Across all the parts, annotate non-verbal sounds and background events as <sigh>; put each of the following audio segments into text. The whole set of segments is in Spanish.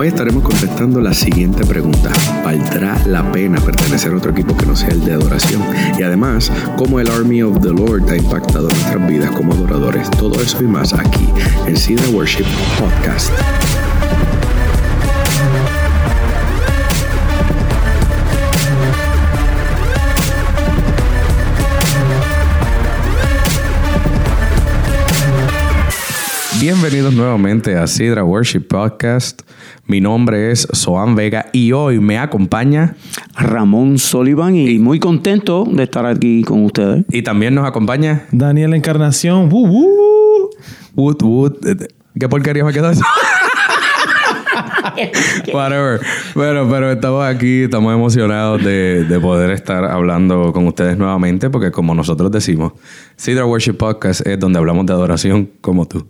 Hoy estaremos contestando la siguiente pregunta. ¿Valdrá la pena pertenecer a otro equipo que no sea el de adoración? Y además, ¿cómo el Army of the Lord ha impactado nuestras vidas como adoradores? Todo eso y más aquí en Cedar Worship Podcast. Bienvenidos nuevamente a Sidra Worship Podcast. Mi nombre es Soan Vega y hoy me acompaña Ramón Sullivan y muy contento de estar aquí con ustedes. y también nos acompaña Daniel Encarnación. ¡Woo, woo! Wood Wood. ¿Qué porquería me quedó eso? <laughs> Whatever. Bueno, pero estamos aquí, estamos emocionados de, de poder estar hablando con ustedes nuevamente, porque como nosotros decimos, Cedar Worship Podcast es donde hablamos de adoración como tú.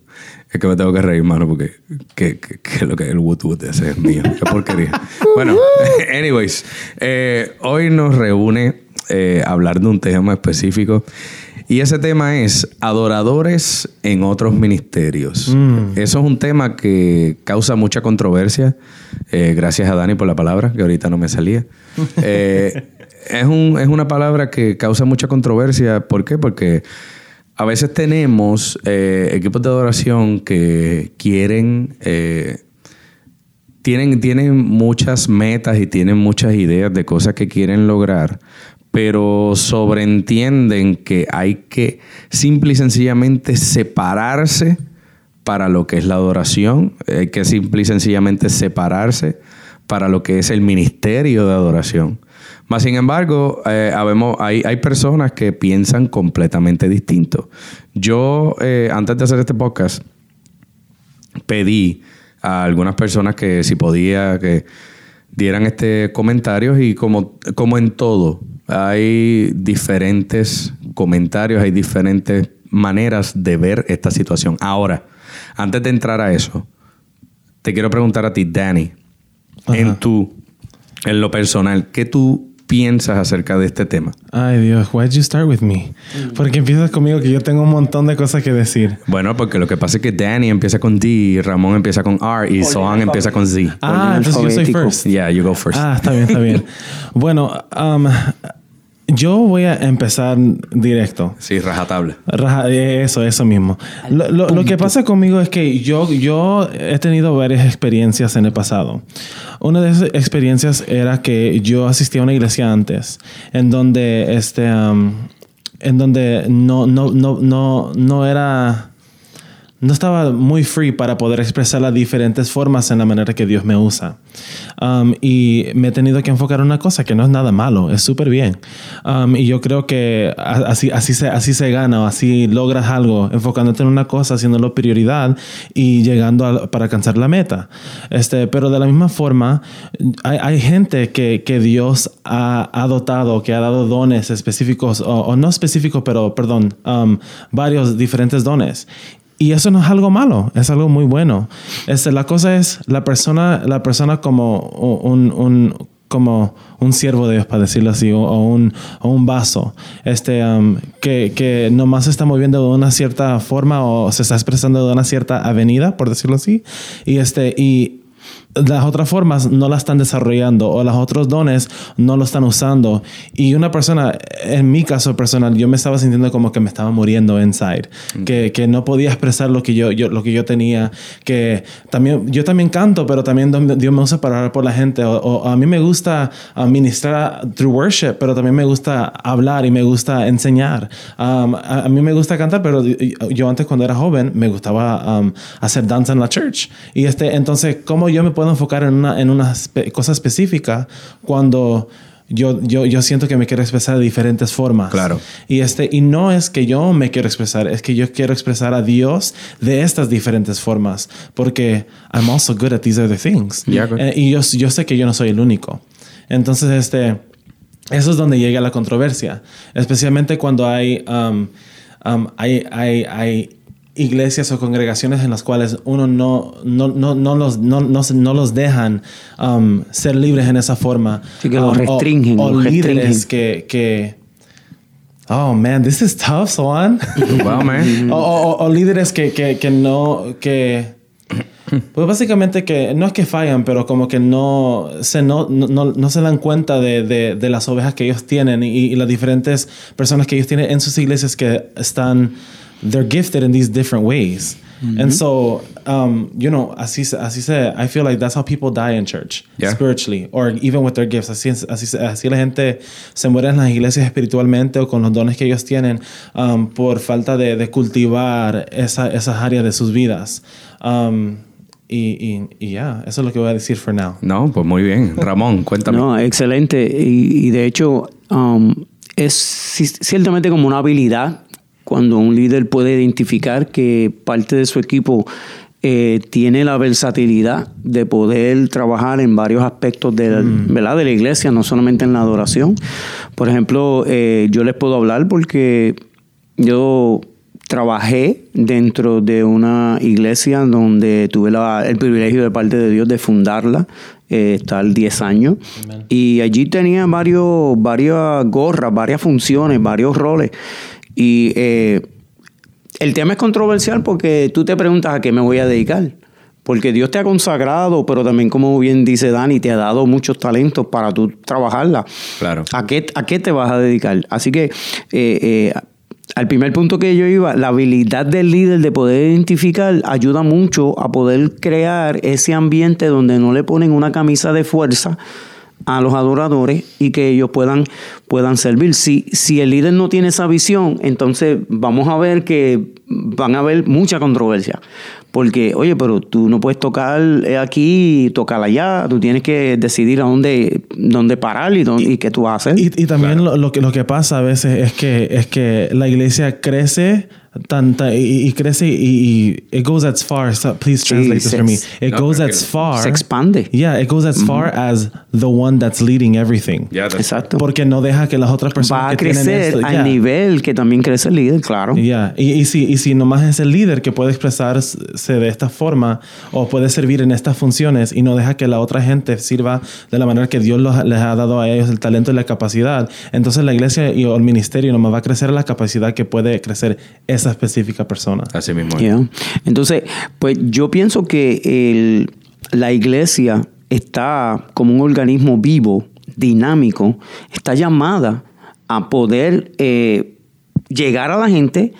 Es que me tengo que reír, mano, porque que, que, que lo que el Wood Wood ese es mío. Qué porquería. <laughs> bueno, <laughs> anyways, eh, hoy nos reúne eh, hablar de un tema específico. Y ese tema es adoradores en otros ministerios. Eso es un tema que causa mucha controversia. Eh, gracias a Dani por la palabra, que ahorita no me salía. <laughs> Eh, es, un- es una palabra que causa mucha controversia. ¿Por qué? Porque a veces tenemos eh, equipos de adoración que quieren... eh, tienen, tienen muchas metas y tienen muchas ideas de cosas que quieren lograr, pero sobreentienden que hay que simple y sencillamente separarse para lo que es la adoración, hay que simple y sencillamente separarse para lo que es el ministerio de adoración. Más sin embargo, eh, habemos- hay, hay personas que piensan completamente distinto. Yo, eh, antes de hacer este podcast, pedí a algunas personas que si podía que dieran este comentarios y como, como en todo, hay diferentes comentarios, hay diferentes maneras de ver esta situación. Ahora, antes de entrar a eso, te quiero preguntar a ti, Danny, en tu, en lo personal, ¿qué tú piensas acerca de este tema? Ay, Dios, why'd you start with me? Porque empiezas conmigo que yo tengo un montón de cosas que decir. Bueno, porque lo que pasa es que Danny empieza con D, Ramón empieza con R y Sohan empieza con Z. Ah, entonces yo soy first. Yeah, you go first. Ah, está bien, está bien. <laughs> bueno, um, yo voy a empezar directo. Sí, rajatabla. Raja- Eso, eso mismo. Lo, lo- lo que pasa conmigo es que yo, yo he tenido varias experiencias en el pasado. Una de esas experiencias era que yo asistí a una iglesia antes, en donde este, um, en donde no, no, no, no, no era no estaba muy free para poder expresar las diferentes formas en la manera que Dios me usa. Um, y me he tenido que enfocar en una cosa que no es nada malo, es súper bien. Um, y yo creo que así, así, se, así se gana, o así logras algo, enfocándote en una cosa, haciéndolo prioridad y llegando para alcanzar la meta. Este, pero de la misma forma, hay, hay gente que, que Dios ha, dotado, que ha dado dones específicos, o, o no específicos, pero perdón, um, varios diferentes dones. Y eso no es algo malo, es algo muy bueno. Este, la cosa es la persona, la persona como un, un- como un siervo de Dios, para decirlo así, o, o un, o un vaso, este, um, que, que nomás se está moviendo de una cierta forma o se está expresando de una cierta avenida, por decirlo así. Y, este, y las otras formas no la están desarrollando o los otros dones no lo están usando. Y una persona, en mi caso personal, yo me estaba sintiendo como que me estaba muriendo inside, que, que no podía expresar lo que yo, yo, lo que yo tenía, que también, yo también canto, pero también Dios me usa para orar por la gente. O, o a mí me gusta uh, ministrar through worship, pero también me gusta hablar y me gusta enseñar. Um, a, a mí me gusta cantar, pero yo antes cuando era joven me gustaba um, hacer danza en la church. Y este, entonces, ¿cómo yo me puedo enfocar en una, en una espe- cosa específica cuando yo, yo, yo siento que me quiero expresar de diferentes formas? Claro. Y, este, y no es que yo me quiero expresar, es que yo quiero expresar a Dios de estas diferentes formas, porque I'm also good at these other things. Yeah. Eh, y yo, yo sé que yo no soy el único. Entonces, este, eso es donde llega la controversia, especialmente cuando hay, um, um, hay, hay, hay iglesias o congregaciones en las cuales uno no, no, no, no, los, no, no, no los dejan um, ser libres en esa forma. Sí, que los Um, o- restringen, O, los líderes restringen. que, que... Oh, man, this is tough, Swan. <laughs> Wow, man. o, o- o líderes que, que, que no... Que, Pues básicamente que no es que fallan, pero como que no se, no, no, no se dan cuenta de, de, de, las ovejas que ellos tienen y, y, las diferentes personas que ellos tienen en sus iglesias que están, they're gifted in these different ways. And so, um, you know, así, así se, I feel like that's how people die in church, Yeah. spiritually, or even with their gifts. Así, así, así la gente se muere en las iglesias espiritualmente o con los dones que ellos tienen um, por falta de, de cultivar esa, esas áreas de sus vidas. Um, y, y, y ya, eso es lo que voy a decir for now. No, pues muy bien. <laughs> Ramón, cuéntame. No, excelente. Y, y de hecho, um, es ci- ciertamente como una habilidad cuando un líder puede identificar que parte de su equipo eh, tiene la versatilidad de poder trabajar en varios aspectos de, la- ¿verdad? de la iglesia, no solamente en la adoración. Por ejemplo, eh, yo les puedo hablar porque yo trabajé dentro de una iglesia donde tuve la- el privilegio de parte de Dios de fundarla, eh, estar 10 años. Y allí tenía varios, varias gorras, varias funciones, varios roles. Y eh, el tema es controversial porque tú te preguntas a qué me voy a dedicar. Porque Dios te ha consagrado, pero también, como bien dice Dani, te ha dado muchos talentos para tú trabajarla. Claro. ¿A qué, a qué te vas a dedicar? Así que, eh, eh, al primer punto que yo iba, la habilidad del líder de poder identificar ayuda mucho a poder crear ese ambiente donde no le ponen una camisa de fuerza a los adoradores y que ellos puedan, puedan servir. Si, si el líder no tiene esa visión, entonces vamos a ver que van a haber mucha controversia. Porque, oye, pero tú no puedes tocar eh, aquí y tocar allá, tú tienes que decidir a dónde, dónde parar y, dónde- y qué tú hacer. Y, y también lo, lo que, lo que pasa a veces es que, es que la iglesia crece tanta, y, y crece y, y it goes as far. so please translate this se- for me. It No, goes tranquilo. as far. Se expande. Yeah, it goes as far as the one that's leading everything. Ya, that's- Exacto. Porque no deja que las otras personas Va a que crecer esto- al yeah. nivel que también crece el líder, claro. Ya, Y, y, si, y si nomás es el líder que puede de esta forma o puede servir en estas funciones y no deja que la otra gente sirva de la manera que Dios los- les ha dado a ellos el talento y la capacidad, entonces la iglesia y o el ministerio nomás va a crecer la capacidad que puede crecer esa específica persona. Así mismo. Yeah. Entonces, pues yo pienso que el- la iglesia está como un organismo vivo, dinámico, está llamada a poder eh, llegar a la gente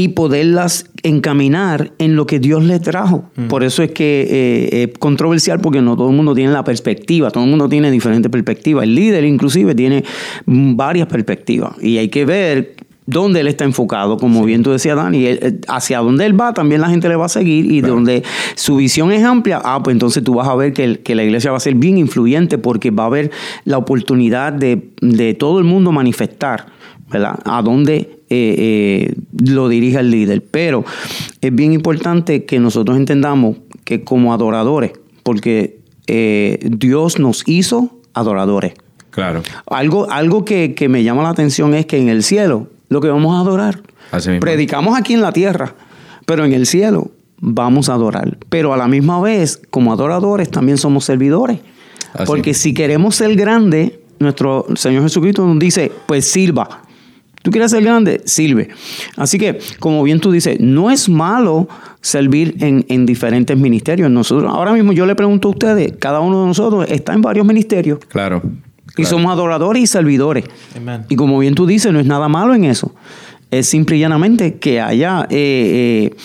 y poderlas encaminar en lo que Dios le trajo. Por eso es que eh, es controversial porque no todo el mundo tiene la perspectiva, todo el mundo tiene diferentes perspectivas. El líder inclusive tiene mm, varias perspectivas y hay que ver dónde él está enfocado, como bien tú decías, Dani, él- él- hacia dónde él va, también la gente le va a seguir y donde su visión es amplia, ah, pues entonces tú vas a ver que, el- que la iglesia va a ser bien influyente porque va a haber la oportunidad de, de todo el mundo manifestar, ¿verdad? A dónde eh, eh, lo dirige el líder. Pero es bien importante que nosotros entendamos que como adoradores, porque eh, Dios nos hizo adoradores. Claro. Algo, algo que, que me llama la atención es que en el cielo lo que vamos a adorar. Así mismo. Predicamos aquí en la tierra, pero en el cielo vamos a adorar. Pero a la misma vez, como adoradores, también somos servidores. Así. Porque si queremos ser grandes, nuestro Señor Jesucristo nos dice, pues sirva. ¿Tú quieres ser grande? Sirve. Así que, como bien tú dices, no es malo servir en, en diferentes ministerios. Nosotros, ahora mismo yo le pregunto a ustedes, cada uno de nosotros está en varios ministerios. Claro. Y somos adoradores y servidores. Amen. Y como bien tú dices, no es nada malo en eso. Es simple y llanamente que haya eh, eh,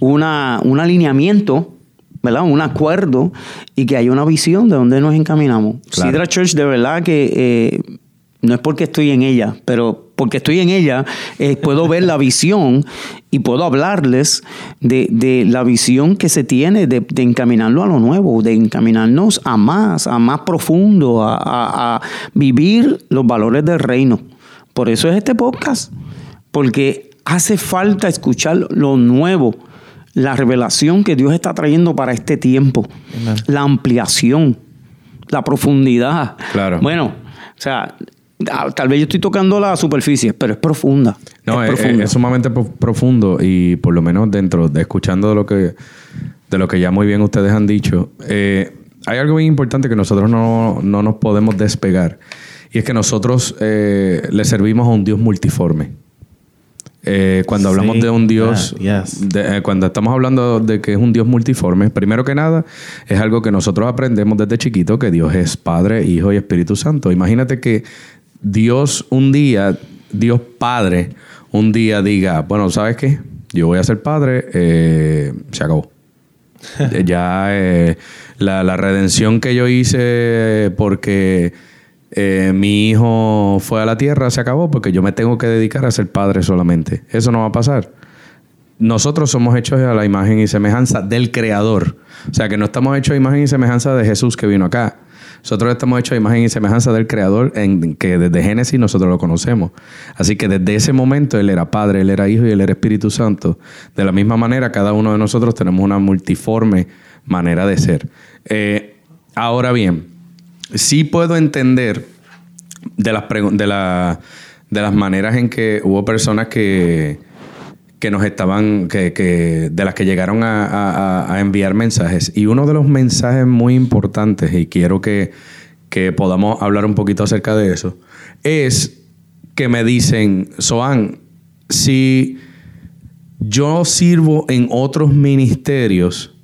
una, un alineamiento, ¿verdad? Un acuerdo y que haya una visión de dónde nos encaminamos. Claro. Sidra Church, de verdad que eh, no es porque estoy en ella, pero porque estoy en ella, eh, puedo ver la visión y puedo hablarles de, de la visión que se tiene de, de encaminarlo a lo nuevo, de encaminarnos a más, a más profundo, a, a- a vivir los valores del reino. Por eso es este podcast, porque hace falta escuchar lo nuevo, la revelación que Dios está trayendo para este tiempo, Amen. la ampliación, la profundidad. Claro. Bueno, o sea, tal vez yo estoy tocando la superficie, pero es profunda. No, es, es, profunda. es sumamente pro- profundo y por lo menos dentro de escuchando de lo que de lo que ya muy bien ustedes han dicho, eh, hay algo bien importante que nosotros no, no nos podemos despegar y es que nosotros eh, le servimos a un Dios multiforme. Eh, cuando hablamos Sí, de un Dios, ah, yes. de- eh, cuando estamos hablando de que es un Dios multiforme, primero que nada, es algo que nosotros aprendemos desde chiquito, que Dios es Padre, Hijo y Espíritu Santo. Imagínate que Dios un día, Dios Padre, un día diga, bueno, ¿sabes qué? Yo voy a ser padre, eh, se acabó. <laughs> Ya eh, la, la redención que yo hice porque eh, mi hijo fue a la tierra se acabó porque yo me tengo que dedicar a ser padre solamente. Eso no va a pasar. Nosotros somos hechos a la imagen y semejanza del Creador. O sea que no estamos hechos a imagen y semejanza de Jesús que vino acá. Nosotros estamos hechos a imagen y semejanza del Creador en que desde Génesis nosotros lo conocemos. Así que desde ese momento Él era Padre, Él era Hijo y Él era Espíritu Santo. De la misma manera, cada uno de nosotros tenemos una multiforme manera de ser. Eh, ahora bien, sí puedo entender de las, de las maneras en que hubo personas que, que nos estaban, que, que- de las que llegaron a, a- a enviar mensajes. Y uno de los mensajes muy importantes, y quiero que, que podamos hablar un poquito acerca de eso, es que me dicen, Soan, si yo sirvo en otros ministerios,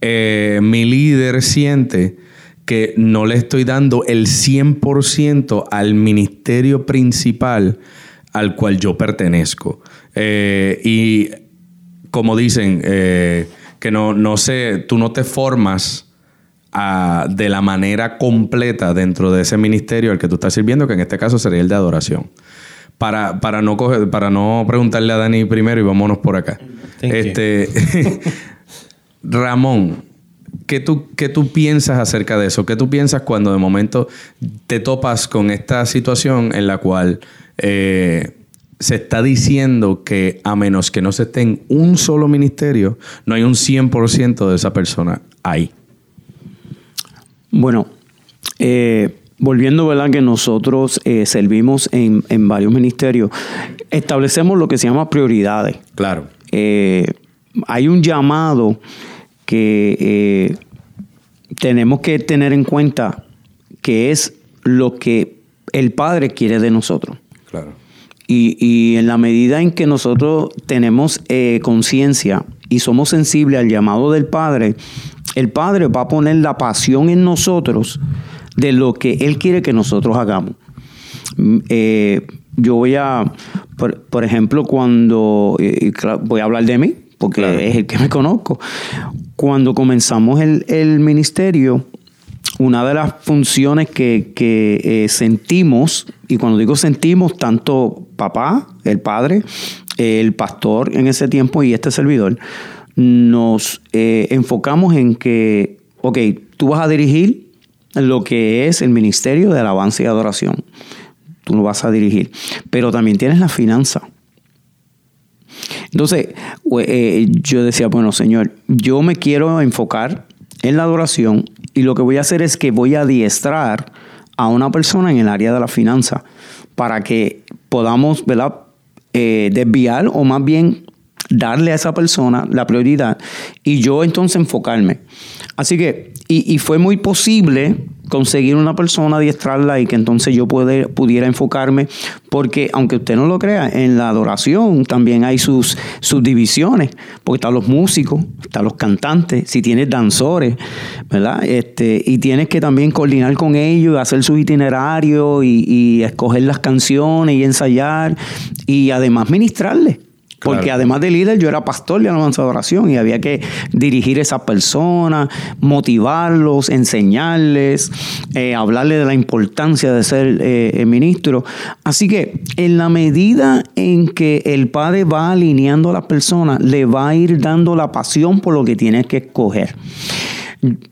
eh, mi líder siente que no le estoy dando el 100% al ministerio principal al cual yo pertenezco. Eh, y como dicen, eh, que no, no sé, tú no te formas ah, de la manera completa dentro de ese ministerio al que tú estás sirviendo, que en este caso sería el de adoración. Para, para, no, coger, para no preguntarle a Dani primero y vámonos por acá. Thank este, <laughs> Ramón, ¿qué tú, ¿qué tú piensas acerca de eso? ¿Qué tú piensas cuando de momento te topas con esta situación en la cual eh, se está diciendo que a menos que no se esté en un solo ministerio, no hay un 100% de esa persona ahí? Bueno, eh, volviendo, ¿verdad? Que nosotros eh, servimos en, en varios ministerios, establecemos lo que se llama prioridades. Claro. Eh, hay un llamado que eh, tenemos que tener en cuenta que es lo que el Padre quiere de nosotros. Claro. Y, y en la medida en que nosotros tenemos eh, conciencia y somos sensibles al llamado del Padre, el Padre va a poner la pasión en nosotros de lo que Él quiere que nosotros hagamos. Mm, eh, yo voy a, por, por ejemplo, cuando, eh, claro, voy a hablar de mí, porque Claro. es el que me conozco. Cuando comenzamos el, el ministerio, una de las funciones que, que, eh, sentimos, y cuando digo sentimos, tanto papá, el padre, el pastor en ese tiempo y este servidor, nos eh, enfocamos en que, ok, tú vas a dirigir lo que es el ministerio de alabanza y adoración. Tú lo vas a dirigir. Pero también tienes la finanza. Entonces, eh, yo decía, bueno, Señor, yo me quiero enfocar en la adoración y lo que voy a hacer es que voy a adiestrar a una persona en el área de la finanza para que podamos, ¿verdad? Eh, desviar o más bien darle a esa persona la prioridad y yo entonces enfocarme. Así que, y, y fue muy posible conseguir una persona, adiestrarla y que entonces yo pudiera enfocarme, porque aunque usted no lo crea, en la adoración también hay sus, sus divisiones, porque están los músicos, están los cantantes, si tienes danzores, ¿verdad? Este, y tienes que también coordinar con ellos, hacer sus itinerarios y, y escoger las canciones y ensayar y además ministrarles. Porque además de líder, yo era pastor de alabanza de oración y había que dirigir a esas personas, motivarlos, enseñarles, eh, hablarles de la importancia de ser eh, ministro. Así que en la medida en que el Padre va alineando a las personas, le va a ir dando la pasión por lo que tiene que escoger.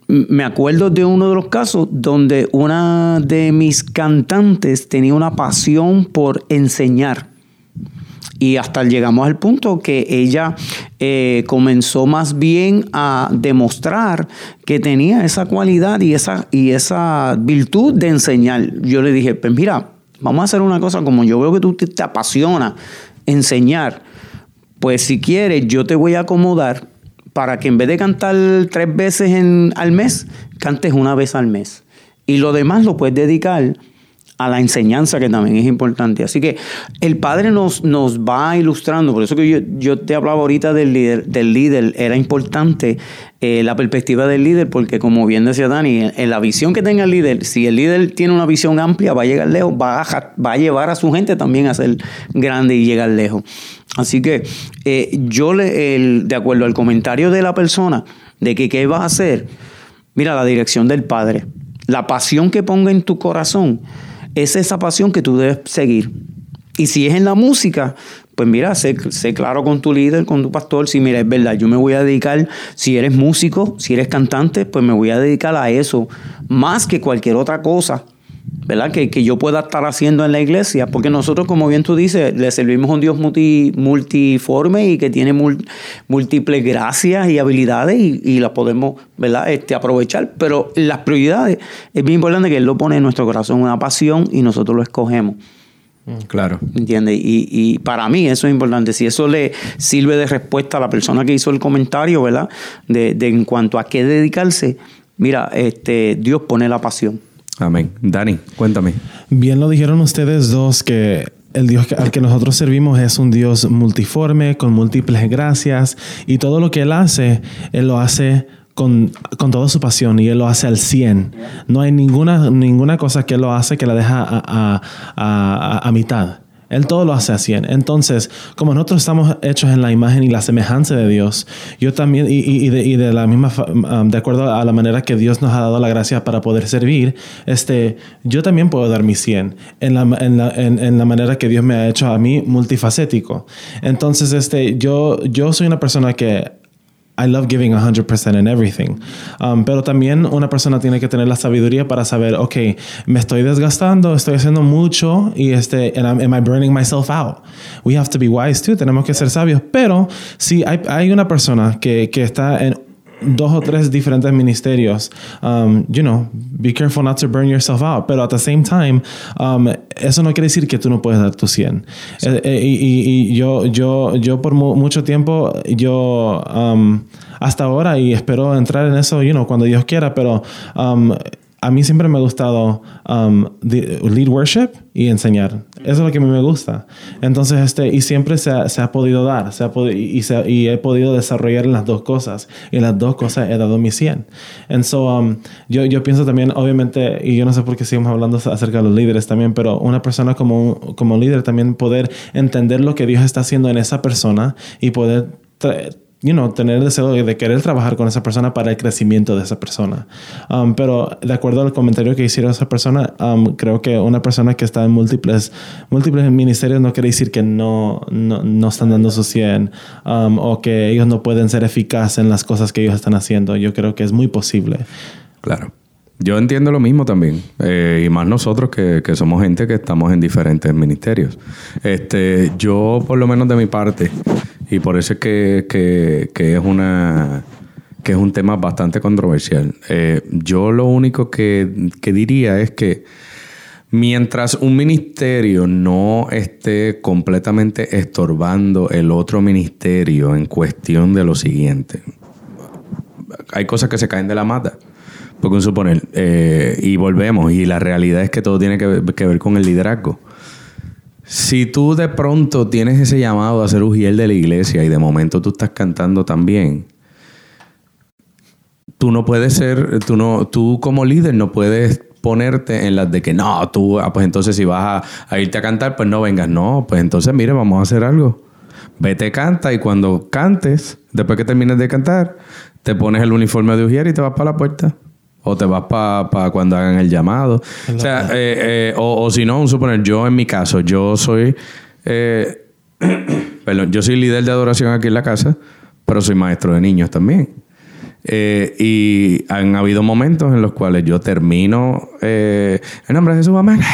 Me acuerdo de uno de los casos donde una de mis cantantes tenía una pasión por enseñar. Y hasta llegamos al punto que ella eh, comenzó más bien a demostrar que tenía esa cualidad y esa, y esa virtud de enseñar. Yo le dije, pues mira, vamos a hacer una cosa, como yo veo que tú te, te apasiona enseñar, pues si quieres yo te voy a acomodar para que en vez de cantar tres veces en- al mes, cantes una vez al mes. Y lo demás lo puedes dedicar a la enseñanza que también es importante. Así que el Padre nos, nos va ilustrando, por eso que yo, yo te hablaba ahorita del líder, del líder era importante eh, la perspectiva del líder, porque como bien decía Dani, en, la visión que tenga el líder, si el líder tiene una visión amplia, va a llegar lejos, va a, va a llevar a su gente también a ser grande y llegar lejos. Así que eh, yo, le, de acuerdo al comentario de la persona, de que qué vas a hacer, mira la dirección del Padre, la pasión que ponga en tu corazón es esa pasión que tú debes seguir. Y si es en la música, pues mira, sé, sé, claro con tu líder, con tu pastor, si mira, es verdad, yo me voy a dedicar, si eres músico, si eres cantante, pues me voy a dedicar a eso, más que cualquier otra cosa ¿verdad? Que, yo pueda estar haciendo en la iglesia, porque nosotros, como bien tú dices, le servimos a un Dios multiforme y que tiene múltiples gracias y habilidades y, las podemos, ¿verdad? Este, aprovechar, pero las prioridades es bien importante que Él lo pone en nuestro corazón, una pasión y nosotros lo escogemos. Mm, claro. ¿Entiendes? Y, para mí eso es importante. Si eso le sirve de respuesta a la persona que hizo el comentario, ¿verdad? De, de en cuanto a qué dedicarse, mira, este, Dios pone la pasión. Amén. Dani, cuéntame. Bien lo dijeron ustedes dos que el Dios al que nosotros servimos es un Dios multiforme, con múltiples gracias, y todo lo que Él hace, Él lo hace con, toda su pasión y Él lo hace al 100. No hay ninguna, ninguna cosa que Él lo hace que la deja a mitad. Él todo lo hace así. Entonces, como nosotros estamos hechos en la imagen y la semejanza de Dios, yo también, y, de, la misma, um, de acuerdo a la manera que Dios nos ha dado la gracia para poder servir, este, yo también puedo dar mi 100 en la, en la, en, la manera que Dios me ha hecho a mí multifacético. Entonces, este, yo, yo soy una persona que I love giving 100% in everything. Um, pero también una persona tiene que tener la sabiduría para saber, ok, me estoy desgastando, estoy haciendo mucho y este, and am I burning myself out? We have to be wise too, tenemos que ser sabios. Pero si hay, hay una persona que, que está en dos o tres diferentes ministerios, um, you know, be careful not to burn yourself out. Pero at the same time, um, eso no quiere decir que tú no puedes dar tu 100. Eh, eh, y, yo, yo, yo por mucho tiempo, yo um, hasta ahora, y espero entrar en eso, you know, cuando Dios quiera, pero a mí siempre me ha gustado um, lead worship y enseñar. Eso es lo que a mí me gusta. Entonces, este, y siempre se ha, se ha podido dar, se ha y, y, he podido desarrollar las dos cosas. Y las dos cosas he dado mi 100. And so, um, yo, yo pienso también, obviamente, y yo no sé por qué seguimos hablando acerca de los líderes también, pero una persona como, como líder también poder entender lo que Dios está haciendo en esa persona y poder you know, tener el deseo de querer trabajar con esa persona para el crecimiento de esa persona. Um, pero de acuerdo al comentario que hicieron esa persona, um, creo que una persona que está en múltiples, múltiples ministerios no quiere decir que no, no, no están dando su 100 um, o que ellos no pueden ser eficaces en las cosas que ellos están haciendo. Yo creo que es muy posible. Claro. Yo entiendo lo mismo también, eh, y más nosotros que, que, somos gente que estamos en diferentes ministerios. Este, yo, por lo menos de mi parte, y por eso es que, que, es una que es un tema bastante controversial. Eh, yo lo único que, que diría es que mientras un ministerio no esté completamente estorbando el otro ministerio en cuestión de lo siguiente, hay cosas que se caen de la mata. Porque un suponer, eh, y volvemos, y la realidad es que todo tiene que ver con el liderazgo. Si tú de pronto tienes ese llamado a ser ujiel de la iglesia y de momento tú estás cantando también, tú no puedes ser, tú no, tú como líder no puedes ponerte en las de que no, tú, ah, pues entonces si vas a, irte a cantar, pues no vengas. No, pues entonces mire, vamos a hacer algo. Vete, canta y cuando cantes, después que termines de cantar, te pones el uniforme de ujier y te vas para la puerta o te vas para cuando hagan el llamado. O sea, eh, eh, o, si no, suponer, yo en mi caso, yo soy, eh, <coughs> perdón, yo soy líder de adoración aquí en la casa, pero soy maestro de niños también. y han habido momentos en los cuales yo termino en nombre de Jesús, amén. <sighs>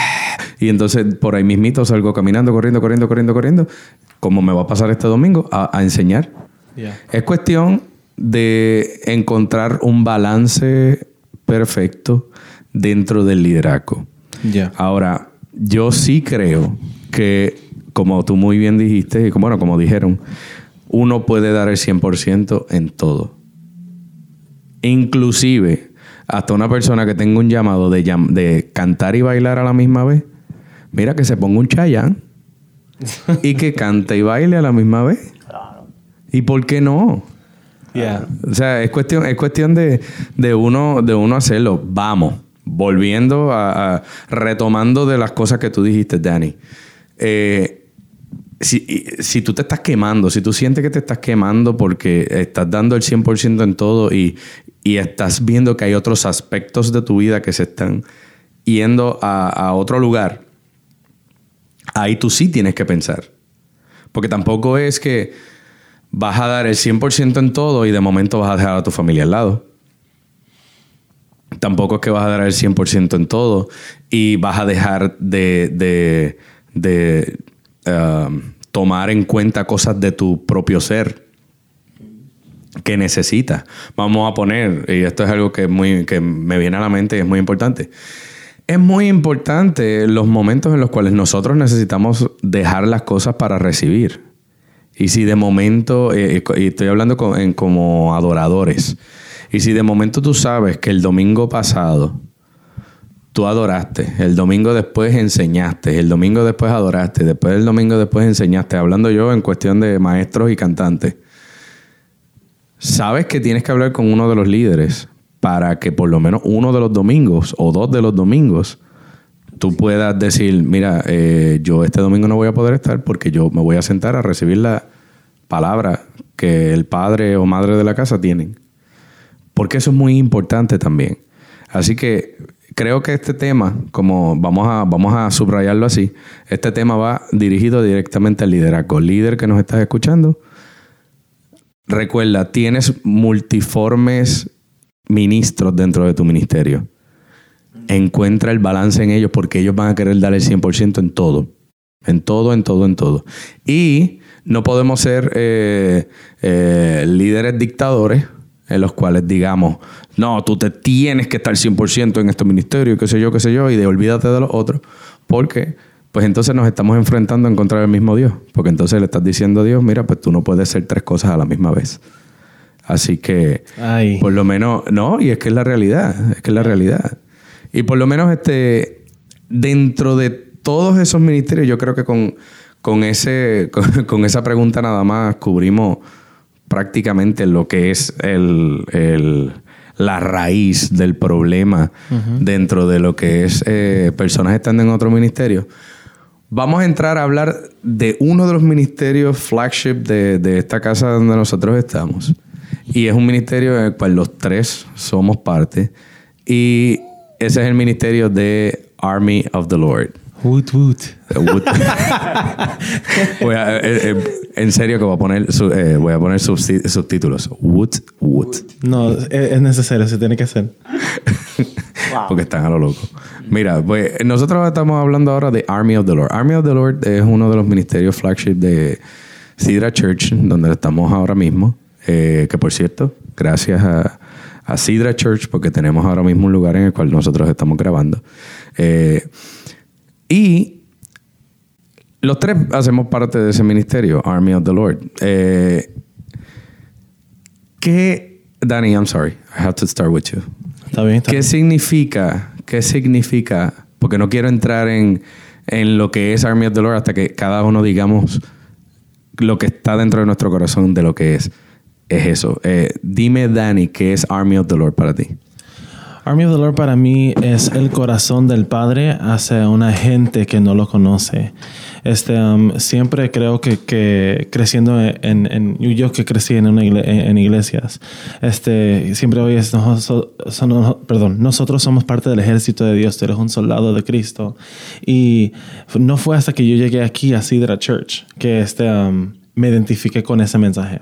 Y entonces por ahí mismito salgo caminando, corriendo, corriendo, corriendo, corriendo, como me va a pasar este domingo, a, enseñar. Es cuestión de encontrar un balance perfecto dentro del liderazgo. Ahora, yo sí creo que, como tú muy bien dijiste, y como, bueno, como dijeron, uno puede dar el 100% en todo. Inclusive, hasta una persona que tenga un llamado de, de cantar y bailar a la misma vez, Mira que se ponga un chayán y que cante y baile a la misma vez. ¿Y por qué no? O sea, es cuestión, es cuestión de, de uno, de uno hacerlo. Vamos, volviendo a, retomando de las cosas que tú dijiste, Danny. Eh, si, si tú te estás quemando, si tú sientes que te estás quemando porque estás dando el 100% en todo y, y estás viendo que hay otros aspectos de tu vida que se están yendo a otro lugar, ahí tú sí tienes que pensar. Porque tampoco es que vas a dar el 100% en todo y de momento vas a dejar a tu familia al lado. Tampoco es que vas a dar el 100% en todo y vas a dejar de, de, de, um, tomar en cuenta cosas de tu propio ser que necesitas. Vamos a poner, y esto es algo que, muy, que me viene a la mente y es muy importante. Es muy importante los momentos en los cuales nosotros necesitamos dejar las cosas para recibir. Y si de momento, eh, y estoy hablando con- como adoradores, y si de momento tú sabes que el domingo pasado tú adoraste, el domingo después enseñaste, el domingo después adoraste, después del domingo después enseñaste, hablando yo en cuestión de maestros y cantantes, sabes que tienes que hablar con uno de los líderes para que por lo menos uno de los domingos o dos de los domingos tú puedas decir, mira, eh, yo este domingo no voy a poder estar porque yo me voy a sentar a recibir la palabra que el padre o madre de la casa tienen. Porque eso es muy importante también. Así que creo que este tema, como vamos a, vamos a subrayarlo así, este tema va dirigido directamente al liderazgo. Líder que nos estás escuchando, recuerda, tienes multiformes ministros dentro de tu ministerio. Encuentra el balance en ellos porque ellos van a querer dar el 100% en todo. En todo, en todo, en todo. Y no podemos ser eh, eh, líderes dictadores en los cuales digamos, no, tú te tienes que estar 100% en este ministerio, qué sé yo, qué sé yo, y de olvídate de los otros. Porque, pues entonces nos estamos enfrentando en contra del mismo Dios. Porque entonces le estás diciendo a Dios, mira, pues tú no puedes ser tres cosas a la misma vez. Así que, Ay. por lo menos, no, y es que es la realidad, es que es la realidad. Y por lo menos este, dentro de todos esos ministerios, yo creo que con, con, ese, <laughs> con, con esa pregunta nada más cubrimos prácticamente lo que es el, el- la raíz del problema dentro de lo que es eh, personas estando en otro ministerio. Vamos a entrar a hablar de uno de los ministerios flagship de, de esta casa donde nosotros estamos. Y es un ministerio en el cual los tres somos parte. Y ese es el ministerio de Army of the Lord. Woot, woot. Wood. <laughs> Voy a- eh, eh, en serio que voy a poner, eh, voy a poner subtítulos. Wood, wood. No, es, es necesario, se tiene que hacer. <laughs> Porque están a lo loco. Mira, pues nosotros estamos hablando ahora de Army of the Lord. Army of the Lord es uno de los ministerios flagship de Sidra Church, donde estamos ahora mismo. Eh, que por cierto, gracias a, a Sidra Church, porque tenemos ahora mismo un lugar en el cual nosotros estamos grabando. Eh, y los tres hacemos parte de ese ministerio, Army of the Lord. Eh, ¿Qué, Danny, I'm sorry, I have to start with you. Está bien, está ¿Qué bien. significa? ¿Qué significa? Porque no quiero entrar en, en lo que es Army of the Lord hasta que cada uno digamos lo que está dentro de nuestro corazón de lo que es. Es eso. Eh, dime, Danny, ¿qué es Army of the Lord para ti? Army of the Lord para mí es el corazón del Padre hacia una gente que no lo conoce. Este, um, siempre creo que, que creciendo en, en- yo que crecí en, una igle- en, iglesias, este, siempre oyes, nosotros, son- perdón, nosotros somos parte del ejército de Dios, tú eres un soldado de Cristo. Y no fue hasta que yo llegué aquí a Sidra Church que este, um, me identifiqué con ese mensaje.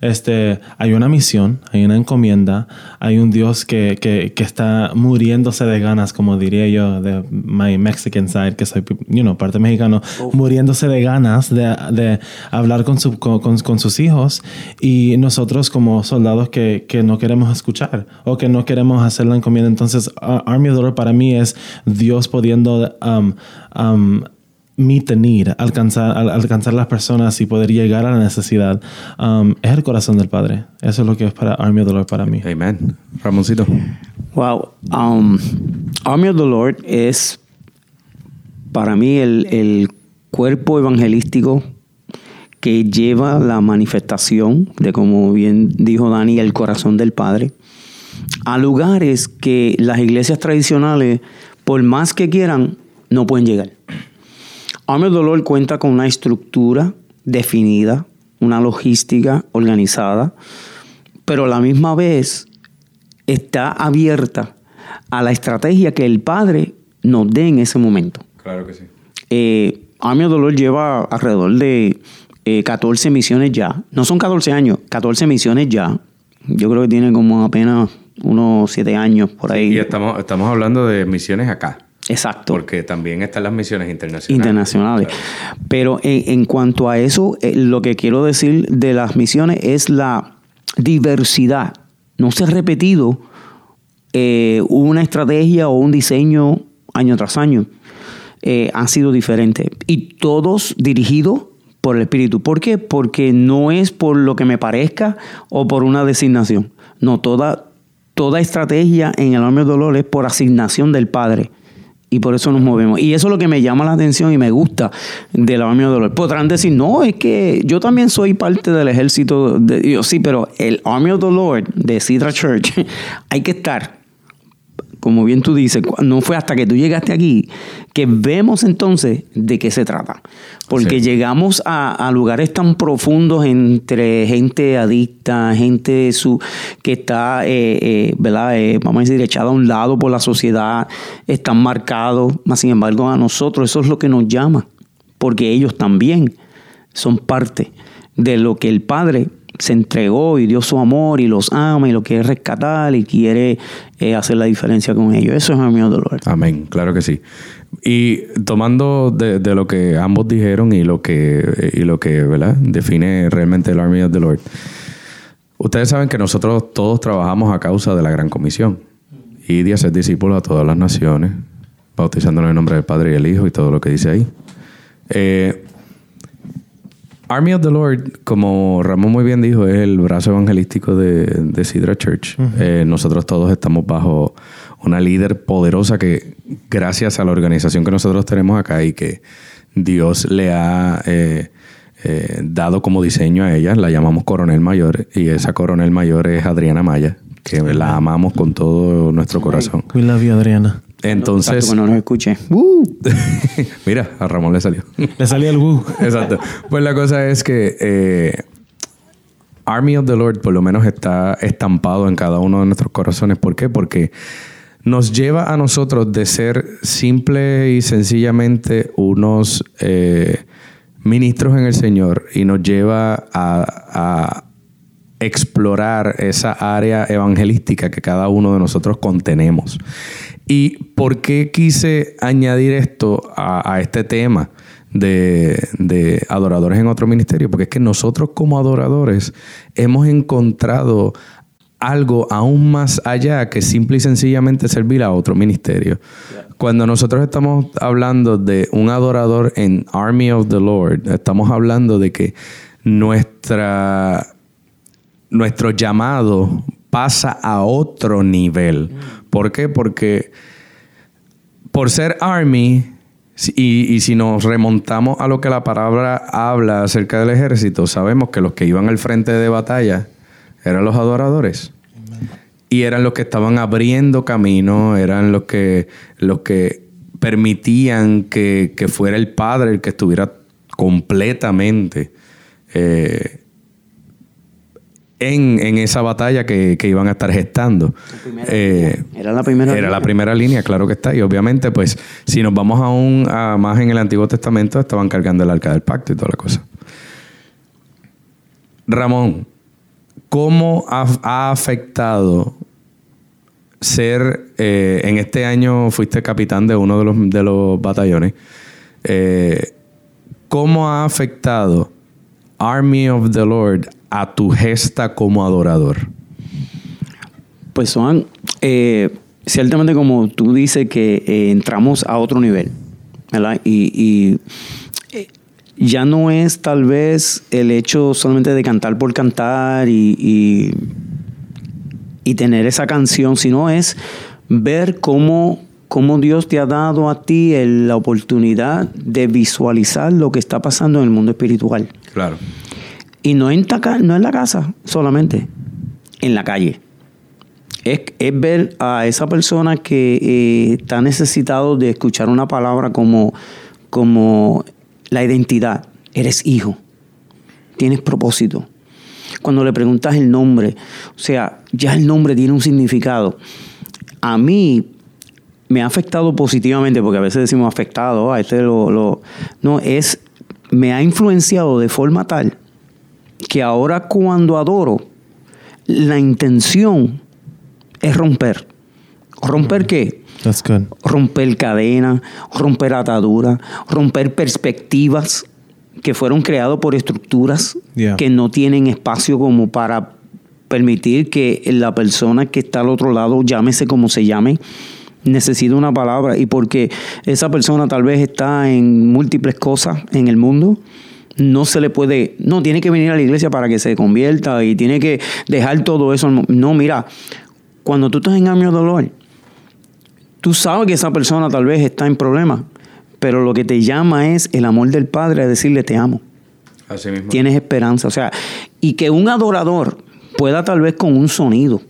Este, hay una misión, hay una encomienda, hay un Dios que, que, que está muriéndose de ganas, como diría yo, de my Mexican side, que soy, you know, parte mexicano, muriéndose de ganas de, de hablar con, su, con, sus hijos y nosotros como soldados que, que no queremos escuchar o que no queremos hacer la encomienda. Entonces, Army of the Lord para mí es Dios pudiendo um, um, meet the need, alcanzar, al- alcanzar las personas y poder llegar a la necesidad, um, es el corazón del Padre. Eso es lo que es para Army of the Lord para mí. Amen. Ramoncito. Wow. Um, Army of the Lord es para mí el, el cuerpo evangelístico que lleva la manifestación de, como bien dijo Dani, el corazón del Padre, a lugares que las iglesias tradicionales, por más que quieran, no pueden llegar. Army Lord cuenta con una estructura definida, una logística organizada, pero a la misma vez está abierta a la estrategia que el Padre nos dé en ese momento. Claro que sí. Eh, Army Lord lleva alrededor de eh, 14 misiones ya. No son 14 años, 14 misiones ya. Yo creo que tiene como apenas unos 7 años por ahí. Y estamos, estamos hablando de misiones acá. Exacto. Porque también están las misiones internacionales. internacionales. Claro. Pero en, en cuanto a eso, eh, lo que quiero decir de las misiones es la diversidad. No se ha repetido eh, una estrategia o un diseño año tras año. Eh, han sido diferentes. Y todos dirigidos por el Espíritu. ¿Por qué? Porque no es por lo que me parezca o por una designación. No, toda, toda estrategia en el of the Lord es por asignación del Padre. Y por eso nos movemos. Y eso es lo que me llama la atención y me gusta del Army of the Lord. Podrán decir, no, es que yo también soy parte del ejército de Dios. Sí, pero el Army of the Lord de Sidra Church, <laughs> hay que estar como bien tú dices, no fue hasta que tú llegaste aquí que vemos entonces de qué se trata. Porque Sí. llegamos a, a lugares tan profundos entre gente adicta, gente su, que está, eh, eh, ¿verdad? Eh, vamos a decir, echada a un lado por la sociedad, están marcados. Mas, sin embargo, a nosotros eso es lo que nos llama. Porque ellos también son parte de lo que el Padre se entregó y dio su amor y los ama y lo quiere rescatar y quiere eh, hacer la diferencia con ellos. Eso es the Lord. Amén, claro que sí. Y tomando de, de lo que ambos dijeron y lo que, y lo que ¿verdad? define realmente el Army of the Lord, ustedes saben que nosotros todos trabajamos a causa de la Gran Comisión y de hacer discípulos a todas las naciones, bautizándolos en nombre del Padre y el Hijo y todo lo que dice ahí. Eh, Army of the Lord, como Ramón muy bien dijo, es el brazo evangelístico de, de Sidra Church. Eh, nosotros todos estamos bajo una líder poderosa que, gracias a la organización que nosotros tenemos acá y que Dios le ha eh, eh, dado como diseño a ella, la llamamos Coronel Mayor y esa Coronel Mayor es Adriana Maya, que la amamos con todo nuestro corazón. We love you, Adriana. Entonces, que no nos escuche. Uh. <laughs> mira, a Ramón le salió. Le salía el woo. <laughs> Exacto. Pues la cosa es que eh, Army of the Lord por lo menos está estampado en cada uno de nuestros corazones. ¿Por qué? Porque nos lleva a nosotros de ser simple y sencillamente unos eh, ministros en el Señor y nos lleva a, a explorar esa área evangelística que cada uno de nosotros contenemos. ¿Y por qué quise añadir esto a, este tema de, de adoradores en otro ministerio? Porque es que nosotros como adoradores hemos encontrado algo aún más allá que simple y sencillamente servir a otro ministerio. Cuando nosotros estamos hablando de un adorador en Army of the Lord, estamos hablando de que nuestra nuestro llamado pasa a otro nivel. ¿Por qué? Porque por ser Army, y, y si nos remontamos a lo que la palabra habla acerca del ejército, sabemos que los que iban al frente de batalla eran los adoradores. Y eran los que estaban abriendo camino, eran los que, los que permitían que, que fuera el Padre el que estuviera completamente eh, en, en esa batalla que, que iban a estar gestando. Eh, Era la primera. era la primera línea, claro que está. Y obviamente, pues, si nos vamos aún a más en el Antiguo Testamento, estaban cargando el arca del pacto y toda la cosa. Ramón, ¿cómo ha, ha afectado ser, eh, en este año fuiste capitán de uno de los, de los batallones, eh, ¿cómo ha afectado Army of the Lord a tu gesta como adorador? Pues son, eh, ciertamente como tú dices que eh, entramos a otro nivel, ¿verdad? Y, y, eh, ya no es tal vez el hecho solamente de cantar por cantar y, y, y tener esa canción, sino es ver cómo cómo Dios te ha dado a ti el- la oportunidad de visualizar lo que está pasando en el mundo espiritual. Claro. Y no en, ta ca- no en la casa solamente, en la calle. Es, es ver a esa persona que eh, está necesitado de escuchar una palabra como, como la identidad. Eres hijo. Tienes propósito. Cuando le preguntas el nombre, o sea, ya el nombre tiene un significado. A mí me ha afectado positivamente, porque a veces decimos afectado, ah, este lo- no, es, me ha influenciado de forma tal que ahora cuando adoro, la intención es romper. ¿Romper qué? That's good. Romper cadenas, romper ataduras, romper perspectivas que fueron creadas por estructuras Yeah. que no tienen espacio como para permitir que la persona que está al otro lado, llámese como se llame, necesita una palabra y porque esa persona tal vez está en múltiples cosas en el mundo, no se le puede, no, tiene que venir a la iglesia para que se convierta y tiene que dejar todo eso. No, mira, cuando tú estás en de dolor, tú sabes que esa persona tal vez está en problemas, pero lo que te llama es el amor del Padre a decirle te amo Así mismo. tienes esperanza. O sea, y que un adorador pueda tal vez con un sonido,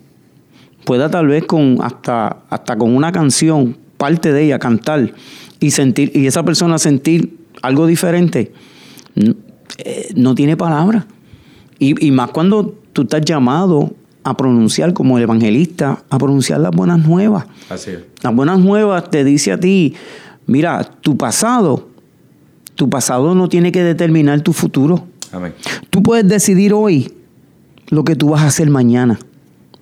pueda tal vez con hasta, hasta con una canción, parte de ella, cantar y sentir, y esa persona sentir algo diferente, no tiene palabra. Y, y más cuando tú estás llamado a pronunciar como el evangelista, a pronunciar las buenas nuevas. Así es. Las buenas nuevas te dice a ti, mira, tu pasado, tu pasado no tiene que determinar tu futuro. Amén. Tú puedes decidir hoy lo que tú vas a hacer mañana.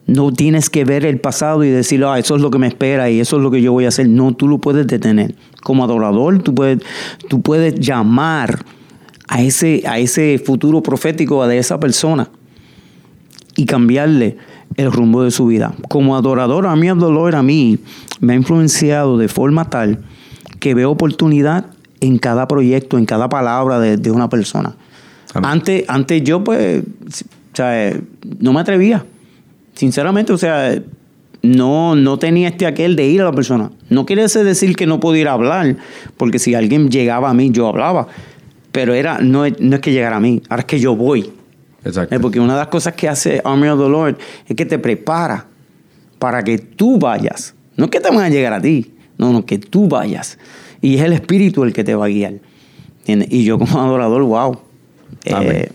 No tienes que ver el pasado y decir, ah, eso es lo que me espera y eso es lo que yo voy a hacer. No, tú lo puedes detener. Como adorador, tú puedes, tú puedes llamar a ese, a ese futuro profético de esa persona y cambiarle el rumbo de su vida. Como adorador, a mí el dolor a mí me ha influenciado de forma tal que veo oportunidad en cada proyecto, en cada palabra de, de una persona. Amén. Antes, antes yo pues, o sea, no me atrevía. Sinceramente, o sea, no, no tenía este aquel de ir a la persona. No quiere decir que no podía ir a hablar, porque si alguien llegaba a mí, yo hablaba. Pero era, no, es- no es que llegara a mí, ahora es que yo voy. Exacto. Eh, Porque una de las cosas que hace Army of the Lord es que te prepara para que tú vayas. No es que te van a llegar a ti, no, no, que tú vayas. Y es el Espíritu el que te va a guiar. ¿Entiendes? Y yo como adorador, wow. Eh.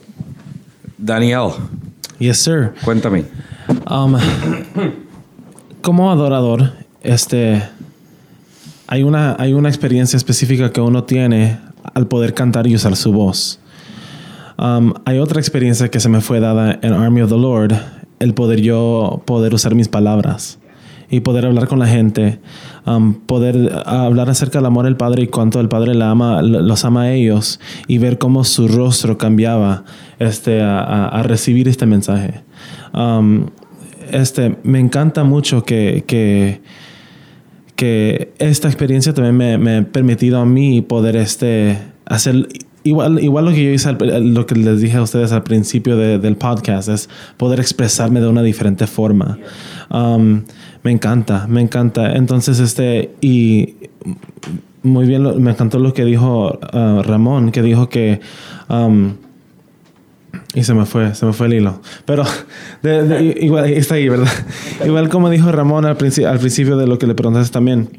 Daniel, Yes, sir. cuéntame. Um, como adorador, este, hay una, hay una experiencia específica que uno tiene al poder cantar y usar su voz. Um, hay otra experiencia que se me fue dada en Army of the Lord, el poder yo poder usar mis palabras y poder hablar con la gente, um, poder hablar acerca del amor del Padre y cuánto el Padre la ama, los ama a ellos y ver cómo su rostro cambiaba este, a recibir este mensaje. Um, este, me encanta mucho que, que, que esta experiencia también me, me ha permitido a mí poder este, hacer igual, igual lo que yo hice, al- lo que les dije a ustedes al principio de- del podcast, es poder expresarme de una diferente forma. Um, me encanta, me encanta. Entonces, este, y muy bien, me encantó lo que dijo uh, Ramón, que dijo que... um, y se me fue, se me fue el hilo. Pero de- de- igual está ahí, ¿verdad? Igual como dijo Ramón al, princi- al principio de lo que le preguntaste también.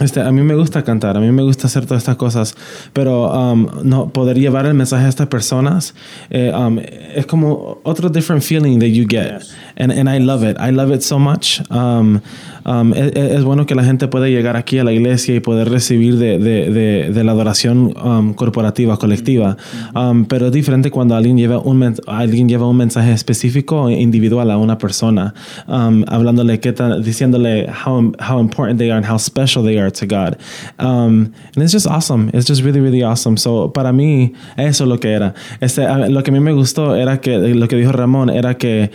Este, a mí me gusta cantar, a mí me gusta hacer todas estas cosas, pero um, no poder llevar el mensaje a estas personas eh, um, es como otro different feeling that you get, and, and I love it. I love it so much. Um, um, es, es bueno que la gente pueda llegar aquí a la iglesia y poder recibir de, de, de, de la adoración um, corporativa, colectiva, Um, pero es diferente cuando alguien lleva un alguien lleva un mensaje específico e individual a una persona, um, hablándole qué tan- diciéndole how how important they are and how special they are to God, um, and it's just awesome. It's just really really awesome. So para mí eso es lo que era. Este, lo que a mí me gustó era que lo que dijo Ramón era que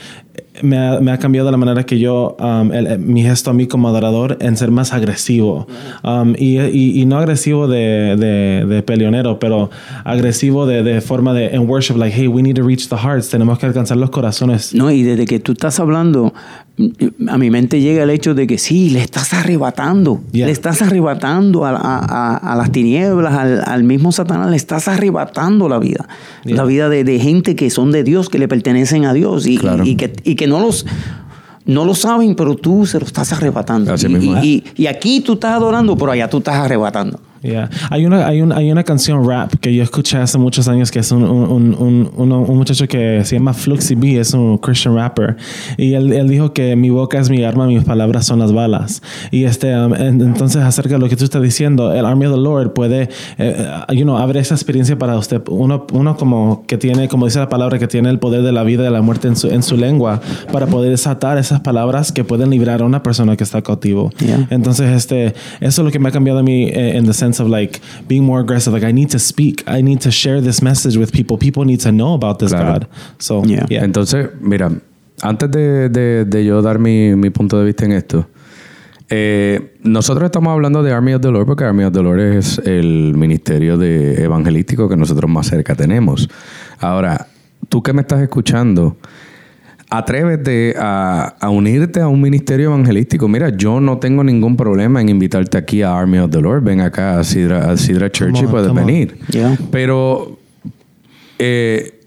me ha, me ha cambiado la manera que yo, um, el- el- mi gesto a mí como adorador en ser más agresivo. Um, y, y- y no agresivo de, de, de peleonero, pero agresivo de, de forma de en worship, like, hey, we need to reach the hearts, tenemos que alcanzar los corazones. No, y desde que tú estás hablando, a mi mente llega el hecho de que sí, le estás arrebatando, Yeah. le estás arrebatando a, a- a- a las tinieblas, al, al mismo Satanás, le estás arrebatando la vida. Yeah. La vida de, de gente que son de Dios, que le pertenecen a Dios y, Claro. y que, y que no los... No lo saben, pero tú se lo estás arrebatando. Y, y- y aquí tú estás adorando, pero allá tú estás arrebatando. Yeah. Hay, una, hay, una, hay una canción rap que yo escuché hace muchos años que es un, un, un, un, muchacho que se llama Fluxy B, es un Christian rapper. Y él, él dijo que mi boca es mi arma, mis palabras son las balas. Y este, um, en- entonces, acerca de lo que tú estás diciendo, el Army of the Lord puede, eh, you know, abre esa experiencia para usted. Uno, uno como que tiene, como dice la palabra, que tiene el poder de la vida y de la muerte en su, en su lengua para poder desatar esas palabras que pueden librar a una persona que está cautivo. Yeah. Entonces, este, eso es lo que me ha cambiado a mí eh, in the sense of like being more aggressive. Like, I need to speak. I need to share this message with people. People need to know about this Claro. God. So, Yeah. yeah. Entonces, mira, antes de, de- de yo dar mi, mi punto de vista en esto, eh, nosotros estamos hablando de Army of the Lord porque Army of the Lord es el ministerio de evangelístico que nosotros más cerca tenemos. Ahora, tú que me estás escuchando, atrévete a, a unirte a un ministerio evangelístico. Mira, yo no tengo ningún problema en invitarte aquí a Army of the Lord. Ven acá a Sidra, a Sidra Church y puedes venir. Yeah. Pero eh,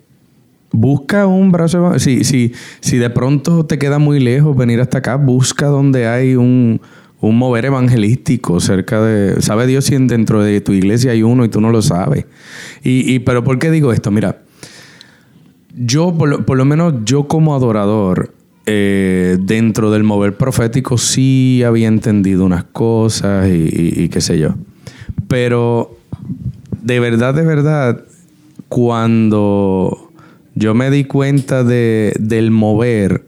busca un brazo. Si, si, si de pronto te queda muy lejos venir hasta acá, busca donde hay un, un mover evangelístico cerca de. ¿Sabe Dios si en- dentro de tu iglesia hay uno y tú no lo sabes? Y, y- pero ¿por qué digo esto? Mira, yo, por lo, menos yo como adorador, eh, dentro del mover profético sí había entendido unas cosas y qué sé yo. Pero de verdad, de verdad, cuando yo me di cuenta de, del mover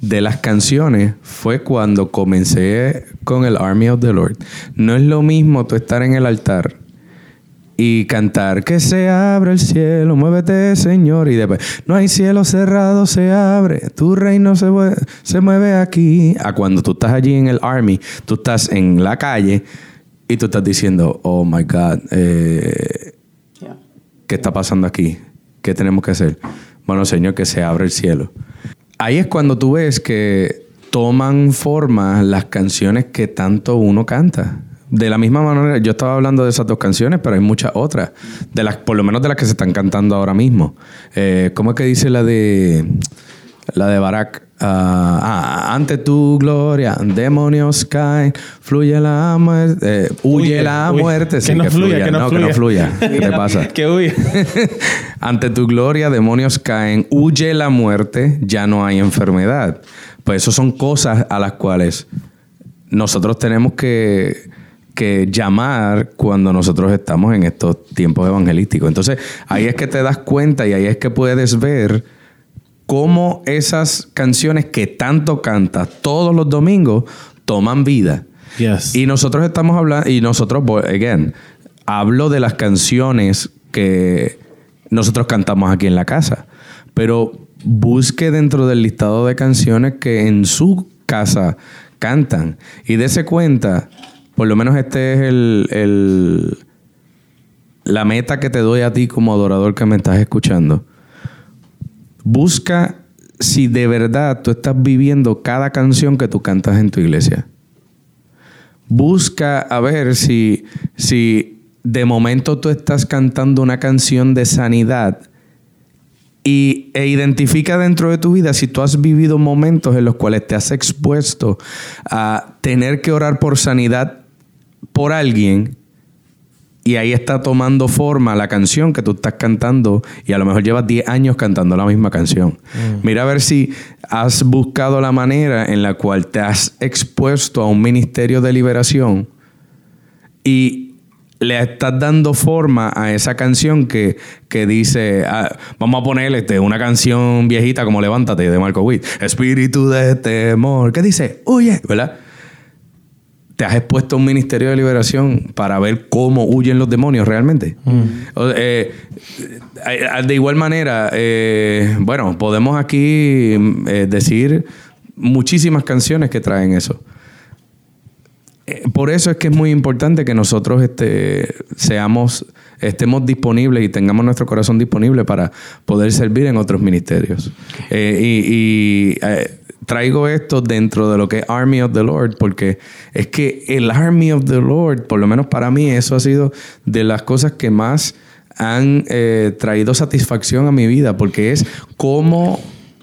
de las canciones fue cuando comencé con el Army of the Lord. No es lo mismo tú estar en el altar y cantar que se abre el cielo, muévete Señor y después no hay cielo cerrado, se abre, tu reino se, se mueve aquí. A cuando tú estás allí en el army, tú estás en la calle y tú estás diciendo, oh my God, eh, ¿qué está pasando aquí? ¿Qué tenemos que hacer? Bueno Señor, que se abre el cielo. Ahí es cuando tú ves que toman forma las canciones que tanto uno canta. De la misma manera, yo estaba hablando de esas dos canciones, pero hay muchas otras. De las, por lo menos de las que se están cantando ahora mismo. Eh, ¿Cómo es que dice la de la de Barak? Ah, ah, ante tu gloria, demonios caen, fluye la muerte, eh, huye, la muerte. Que Sí, no fluya, que no que no fluya. fluya. <laughs> ¿Qué te pasa? que huye. <laughs> Ante tu gloria, demonios caen, huye la muerte, ya no hay enfermedad. Pues eso son cosas a las cuales nosotros tenemos que, que llamar cuando nosotros estamos en estos tiempos evangelísticos. Entonces, ahí es que te das cuenta y ahí es que puedes ver cómo esas canciones que tanto cantas todos los domingos toman vida. Yes. Y nosotros estamos hablando, y nosotros, again, hablo de las canciones que nosotros cantamos aquí en la casa. Pero busque dentro del listado de canciones que en su casa cantan. Y dése cuenta, por lo menos este es el, el- la meta que te doy a ti como adorador que me estás escuchando. Busca si de verdad tú estás viviendo cada canción que tú cantas en tu iglesia busca a ver si, si de momento tú estás cantando una canción de sanidad y, e identifica dentro de tu vida si tú has vivido momentos en los cuales te has expuesto a tener que orar por sanidad por alguien y ahí está tomando forma la canción que tú estás cantando y a lo mejor llevas 10 años cantando la misma canción. Mira a ver si has buscado la manera en la cual te has expuesto a un ministerio de liberación y le estás dando forma a esa canción que, que dice, ah, vamos a ponerle este, una canción viejita como Levántate de Marco Witt, Espíritu de temor, ¿qué dice? Oye, ¿verdad? ¿Te has expuesto a un ministerio de liberación para ver cómo huyen los demonios realmente? O- eh, eh, de igual manera, eh, bueno, podemos aquí eh, decir muchísimas canciones que traen eso. Eh, Por eso es que es muy importante que nosotros este, seamos, estemos disponibles y tengamos nuestro corazón disponible para poder servir en otros ministerios. Eh, y y, eh, traigo esto dentro de lo que es Army of the Lord, porque es que el Army of the Lord, por lo menos para mí, eso ha sido de las cosas que más han eh, traído satisfacción a mi vida, porque es cómo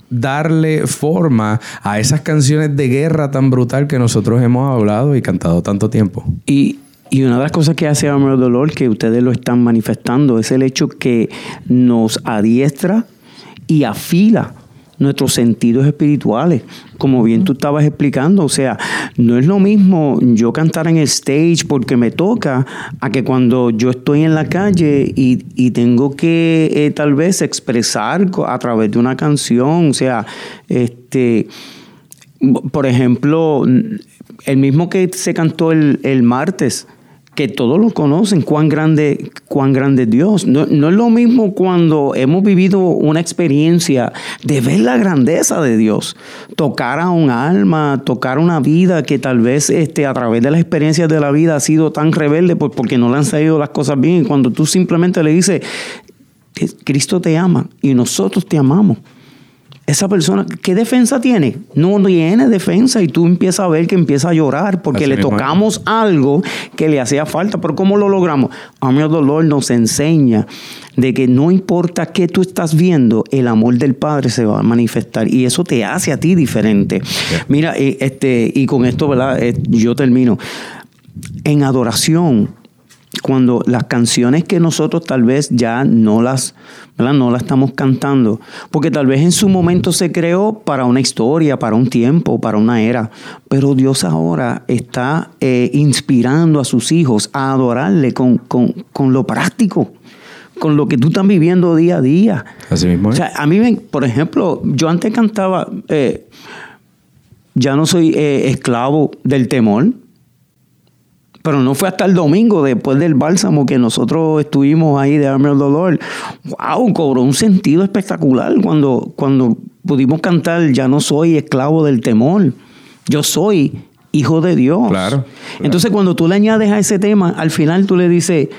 darle forma a esas canciones de guerra tan brutal que nosotros hemos hablado y cantado tanto tiempo. Y, y una de las cosas que hace Armor Dolor, que ustedes lo están manifestando, es el hecho que nos adiestra y afila nuestros sentidos espirituales, como bien tú estabas explicando, o sea, no es lo mismo yo cantar en el stage porque me toca, a que cuando yo estoy en la calle y, y tengo que eh, tal vez expresar a través de una canción, o sea, este, por ejemplo, el mismo que se cantó el, el martes, que todos lo conocen, cuán grande, cuán grande es Dios. No, no es lo mismo cuando hemos vivido una experiencia de ver la grandeza de Dios, tocar a un alma, tocar una vida que tal vez este, a través de las experiencias de la vida ha sido tan rebelde pues, porque no le han salido las cosas bien. Y cuando tú simplemente le dices, Cristo te ama y nosotros te amamos esa persona, ¿qué defensa tiene? No tiene defensa y tú empiezas a ver que empieza a llorar porque Así le mismo tocamos algo que le hacía falta. Pero ¿cómo lo logramos? The Lord nos enseña de que no importa qué tú estás viendo, el amor del Padre se va a manifestar y eso te hace a ti diferente. Mira, eh, este, y con esto, ¿verdad? Eh, yo termino. En adoración, cuando las canciones que nosotros tal vez ya no las, ¿verdad? no las estamos cantando, porque tal vez en su momento se creó para una historia, para un tiempo, para una era, pero Dios ahora está eh, inspirando a sus hijos a adorarle con, con, con lo práctico, con lo que tú estás viviendo día a día. Así mismo O sea, a mí, por ejemplo, yo antes cantaba, eh, ya no soy eh, esclavo del temor, pero no fue hasta el domingo, después del bálsamo, que nosotros estuvimos ahí de the Lord. ¡Wow! Cobró un sentido espectacular cuando, cuando pudimos cantar Ya no soy esclavo del temor, yo soy hijo de Dios. Claro, claro. Entonces, cuando tú le añades a ese tema, al final tú le dices,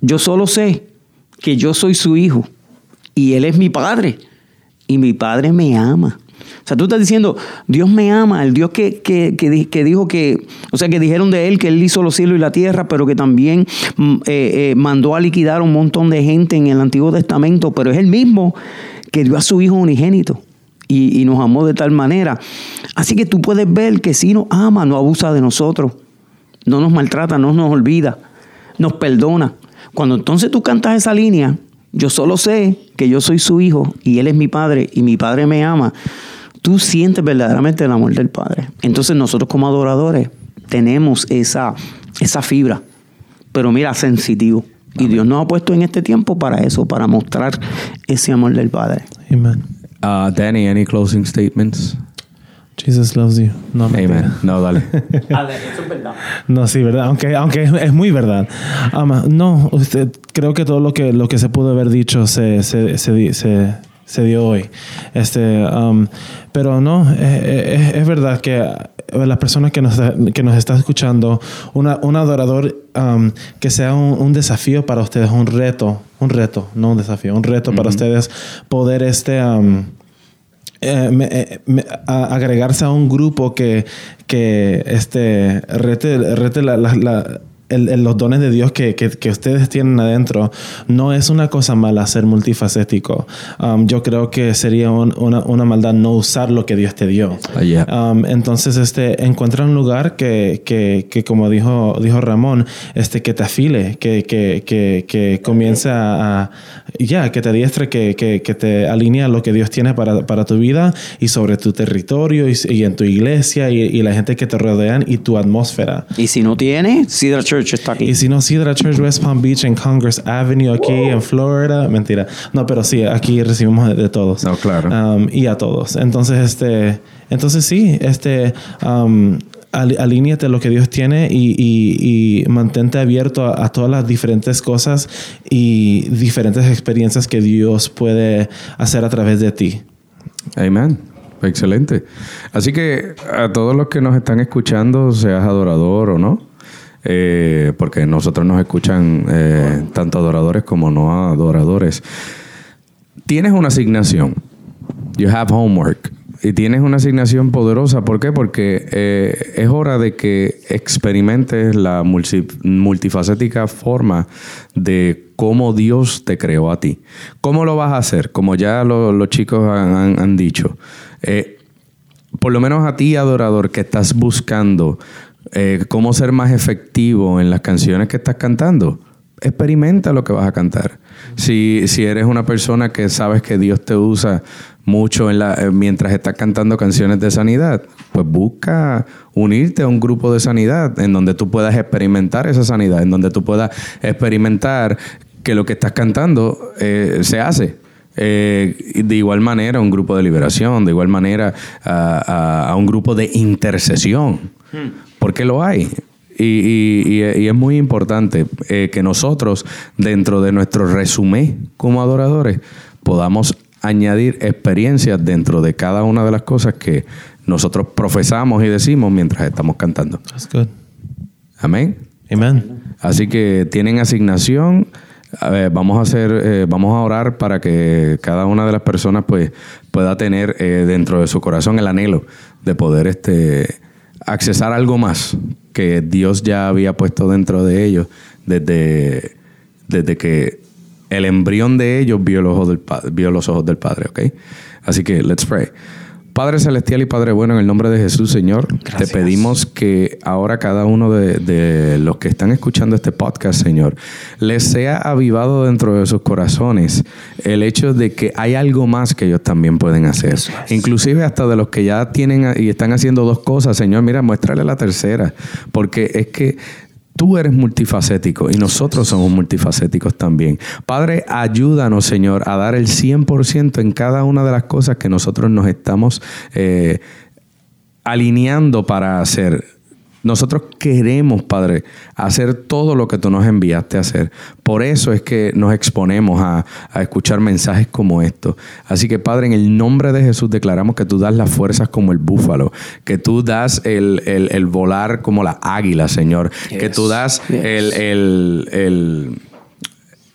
yo solo sé que yo soy su hijo y él es mi padre y mi padre me ama. O sea, tú estás diciendo, Dios me ama, el Dios que, que, que di- que dijo que, o sea, que dijeron de él que él hizo los cielos y la tierra, pero que también mm, eh, eh, mandó a liquidar a un montón de gente en el Antiguo Testamento, pero es el mismo que dio a su hijo unigénito y, y nos amó de tal manera. Así que tú puedes ver que sí nos ama, no abusa de nosotros, no nos maltrata, no nos olvida, nos perdona. Cuando entonces tú cantas esa línea, yo solo sé que yo soy su hijo y él es mi padre y mi padre me ama. Tú sientes verdaderamente el amor del Padre. Entonces nosotros como adoradores tenemos esa, esa fibra, pero mira, sensitivo. Y Dios nos ha puesto en este tiempo para eso, para mostrar ese amor del Padre. Amen. Uh, Danny, any closing statements? Jesus loves you. No, Amen. mentira. No, dale. <laughs> Eso es verdad. No, sí, verdad. Aunque, aunque es, muy verdad. Ama, no, usted, creo que todo lo que, lo que se pudo haber dicho se, se, se, se- se dio hoy. Este, um, pero no, eh, eh, es, es verdad que eh, las personas que nos, que nos están escuchando, una, un adorador um, que sea un, un desafío para ustedes, un reto, un reto, no un desafío, un reto para ustedes poder este... um, eh, me- eh, me- a- agregarse a un grupo que, que este, rete, rete la- la- la- el- el- los dones de Dios que, que- que ustedes tienen adentro. No es una cosa mala ser multifacético. Um, yo creo que sería un- una, una maldad no usar lo que Dios te dio. Ah, yeah. Um, entonces, este, encuentra un lugar que, que, que como dijo, dijo Ramón, este, que te afile, que, que, comience a, a- ya, que te diestre, que, que, que te alinea lo que Dios tiene para, para tu vida y sobre tu territorio y, y en tu iglesia y, y la gente que te rodean y tu atmósfera. Y si no tiene, Cedar Church está aquí. Y si no, Sidra Church West Palm Beach en Congress Avenue aquí en Florida. Mentira. No, pero sí, aquí recibimos de, de todos. No, claro. Um, y a todos. Entonces, este, entonces sí, este, um, al- alíñate lo que Dios tiene y, y- y mantente abierto a, a todas las diferentes cosas y diferentes experiencias que Dios puede hacer a través de ti. Amen. Excelente. Así que a todos los que nos están escuchando, seas adorador o no, eh, porque nosotros nos escuchan eh, tanto adoradores como no adoradores, tienes una asignación. You have homework. Y tienes una asignación poderosa. ¿Por qué? Porque eh, es hora de que experimentes la multi- multifacética forma de cómo Dios te creó a ti. ¿Cómo lo vas a hacer? Como ya lo- los chicos han, dicho. Por lo menos a ti, adorador, que estás buscando eh, cómo ser más efectivo en las canciones que estás cantando, experimenta lo que vas a cantar. Si, si eres una persona que sabes que Dios te usa mucho eh, mientras estás cantando canciones de sanidad, pues busca unirte a un grupo de sanidad en donde tú puedas experimentar esa sanidad, en donde tú puedas experimentar que lo que estás cantando eh, se hace. Eh, de igual manera, un grupo de liberación, de igual manera, a, a- a un grupo de intercesión. Porque lo hay. Y, y- y- y es muy importante eh, que nosotros, dentro de nuestro resumen como adoradores, podamos añadir experiencias dentro de cada una de las cosas que nosotros profesamos y decimos mientras estamos cantando. That's good. Amén. Amen. Así que tienen asignación. A ver, vamos a hacer, eh, vamos a orar para que cada una de las personas pues pueda tener eh, dentro de su corazón el anhelo de poder este accesar algo más que Dios ya había puesto dentro de ellos desde, desde que el embrión de ellos vio los ojos del, vio los ojos del Padre. Así que let's pray. Padre Celestial y Padre Bueno, en el nombre de Jesús, Señor, te pedimos que ahora cada uno de, de los que están escuchando este podcast, Señor, les sea avivado dentro de sus corazones el hecho de que hay algo más que ellos también pueden hacer. Inclusive hasta de los que ya tienen y están haciendo dos cosas, Señor, mira, muéstrale la tercera, porque es que Tú eres multifacético y nosotros somos multifacéticos también. Padre, ayúdanos, Señor, a dar el 100% en cada una de las cosas que nosotros nos estamos eh, alineando para hacer. Nosotros queremos, Padre, hacer todo lo que tú nos enviaste a hacer. Por eso es que nos exponemos a, a escuchar mensajes como estos. Así que, Padre, en el nombre de Jesús declaramos que tú das las fuerzas como el búfalo, que tú das el, el- el volar como la águila, Señor, que tú das Yes. el- el- el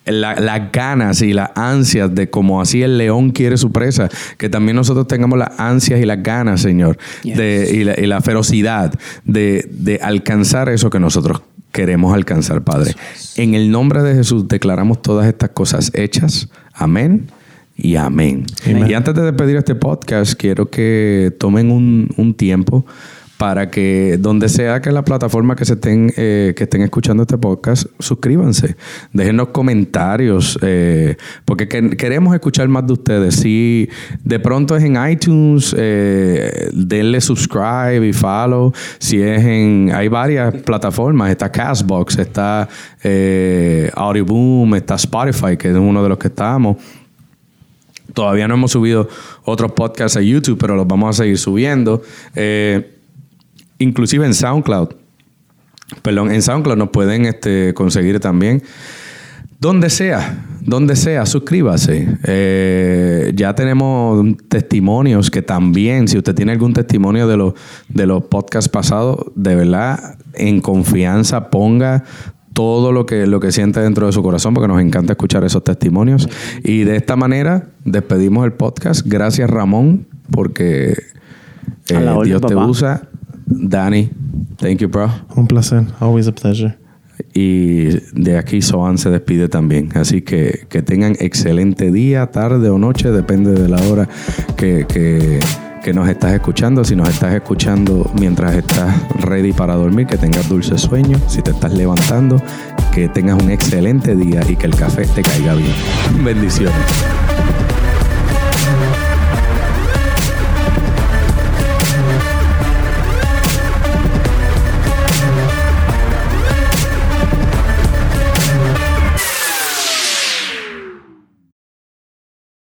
la- las ganas y las ansias de como así el león quiere su presa, que también nosotros tengamos las ansias y las ganas, Señor, Yes. de, y, la, y la ferocidad de, de alcanzar eso que nosotros queremos alcanzar, Padre. En el nombre de Jesús declaramos todas estas cosas hechas. Amén. Y amén. Amén. Y antes de despedir este podcast, quiero que tomen un, un tiempo para que donde sea que la plataforma que se estén eh, que estén escuchando este podcast suscríbanse. Déjenos comentarios eh, porque que- queremos escuchar más de ustedes. Si de pronto es en iTunes eh, denle subscribe y follow. Si es en hay varias plataformas. Está Castbox está Audioboom está Spotify que es uno de los que estamos. Todavía no hemos subido otros podcasts a YouTube, pero los vamos a seguir subiendo. Eh, inclusive en SoundCloud. Perdón, en SoundCloud nos pueden este, conseguir también. Donde sea, donde sea, suscríbase. Eh, ya tenemos testimonios que también, si usted tiene algún testimonio de los, de los podcasts pasados, de verdad, en confianza, ponga todo lo que, lo que siente dentro de su corazón, porque nos encanta escuchar esos testimonios. Y de esta manera despedimos el podcast. Gracias, Ramón, porque eh, Dios te papá. usa. Dani, thank you, bro. Un placer. Always a pleasure. Y de aquí Soan se despide también. Así que que tengan excelente día, tarde o noche, depende de la hora que, que- que nos estás escuchando. Si nos estás escuchando mientras estás ready para dormir, que tengas dulce sueño. Si te estás levantando, que tengas un excelente día y que el café te caiga bien. Bendiciones.